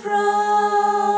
throne.